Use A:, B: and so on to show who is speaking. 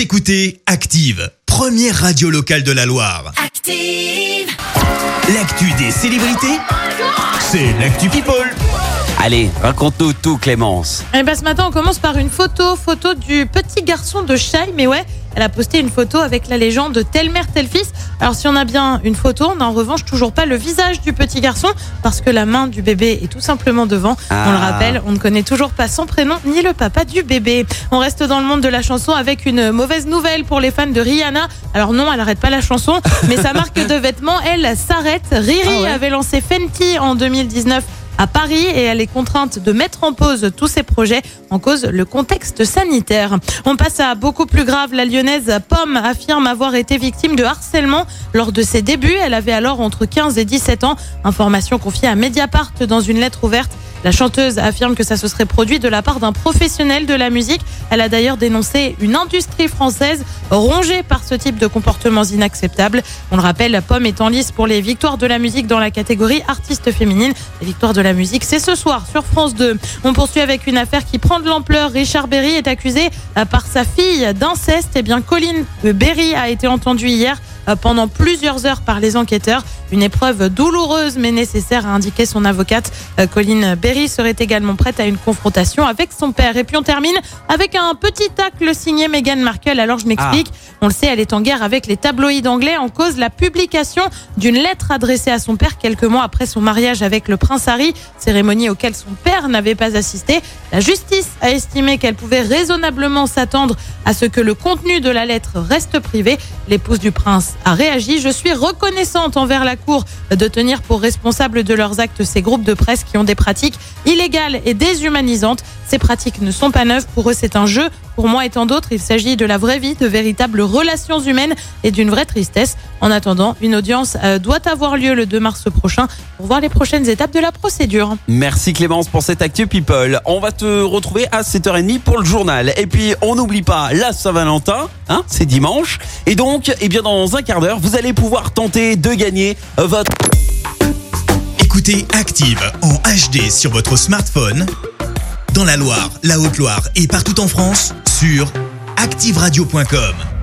A: Vous écoutez Active, première radio locale de la Loire.
B: Active.
A: L'actu des célébrités, c'est l'actu People.
C: Allez, raconte-nous tout, Clémence.
D: Eh ben, ce matin, on commence par une photo, photo du petit garçon de Shai. Mais ouais, elle a posté une photo avec la légende telle mère, tel fils. Alors, si on a bien une photo, on n'a en revanche toujours pas le visage du petit garçon parce que la main du bébé est tout simplement devant. On le
C: Ah.
D: rappelle, on ne connaît toujours pas son prénom ni le papa du bébé. On reste dans le monde de la chanson avec une mauvaise nouvelle pour les fans de Rihanna. Alors non, elle arrête pas la chanson, mais sa marque de vêtements, elle, s'arrête. Riri
C: Ah ouais.
D: avait lancé Fenty en 2019 à Paris et elle est contrainte de mettre en pause tous ses projets en cause le contexte sanitaire. On passe à beaucoup plus grave. La lyonnaise Pomme affirme avoir été victime de harcèlement lors de ses débuts. Elle avait alors entre 15 et 17 ans. Information confiée à Mediapart dans une lettre ouverte. La chanteuse affirme que ça se serait produit de la part d'un professionnel de la musique. Elle a d'ailleurs dénoncé une industrie française rongée par ce type de comportements inacceptables. On le rappelle, la pomme est en lice pour les victoires de la musique dans la catégorie artiste féminine. Les victoires de la musique, c'est ce soir sur France 2. On poursuit avec une affaire qui prend de l'ampleur. Richard Berry est accusé euh, par sa fille d'inceste. Eh bien, Colline Berry a été entendue hier pendant plusieurs heures par les enquêteurs. Une épreuve douloureuse mais nécessaire, a indiqué son avocate. Euh, Colline Berry serait également prête à une confrontation avec son père. Et puis on termine avec un petit tacle signé Meghan Markle. Alors je m'explique. On le sait, elle est en guerre avec les tabloïds anglais en cause la publication d'une lettre adressée à son père quelques mois après son mariage avec le prince Harry, cérémonie auquel son père n'avait pas assisté. La justice a estimé qu'elle pouvait raisonnablement s'attendre à ce que le contenu de la lettre reste privé. L'épouse du prince a réagi. Je suis reconnaissante envers la Cour de tenir pour responsable de leurs actes ces groupes de presse qui ont des pratiques illégales et déshumanisantes. Ces pratiques ne sont pas neuves. Pour eux, c'est un jeu. Pour moi et tant d'autres, il s'agit de la vraie vie, de véritables relations humaines et d'une vraie tristesse. En attendant, une audience euh, doit avoir lieu le 2 mars prochain pour voir les prochaines étapes de la procédure.
C: Merci Clémence pour cette Actu People. On va te retrouver à 7h30 pour le journal. Et puis, on n'oublie pas la Saint-Valentin, hein, c'est dimanche. Et donc, eh bien, dans quart d'heure, vous allez pouvoir tenter de gagner votre...
A: Écoutez Active en HD sur votre smartphone, dans la Loire, la Haute-Loire et partout en France, sur activeradio.com.